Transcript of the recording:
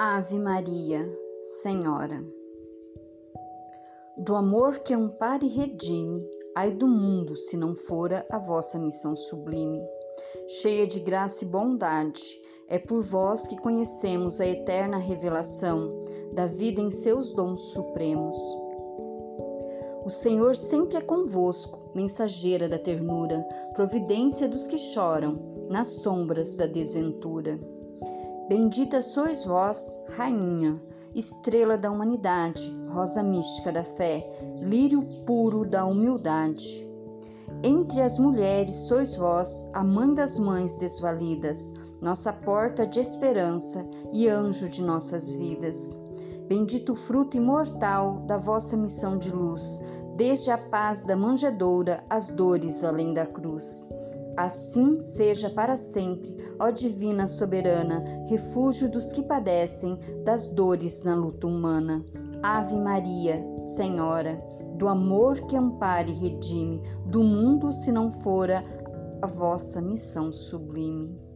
Ave Maria, Senhora. Do amor que ampara e redime, ai do mundo se não fora a vossa missão sublime. Cheia de graça e bondade, é por vós que conhecemos a eterna revelação da vida em seus dons supremos. O Senhor sempre é convosco, mensageira da ternura, providência dos que choram nas sombras da desventura. Bendita sois vós, Rainha, estrela da humanidade, rosa mística da fé, lírio puro da humildade. Entre as mulheres sois vós, a mãe das mães desvalidas, nossa porta de esperança e anjo de nossas vidas. Bendito o fruto imortal da vossa missão de luz, desde a paz da manjedoura às dores além da cruz. Assim seja para sempre, ó Divina Soberana, refúgio dos que padecem das dores na luta humana. Ave Maria, Senhora, do amor que ampare e redime, do mundo se não fora a vossa missão sublime.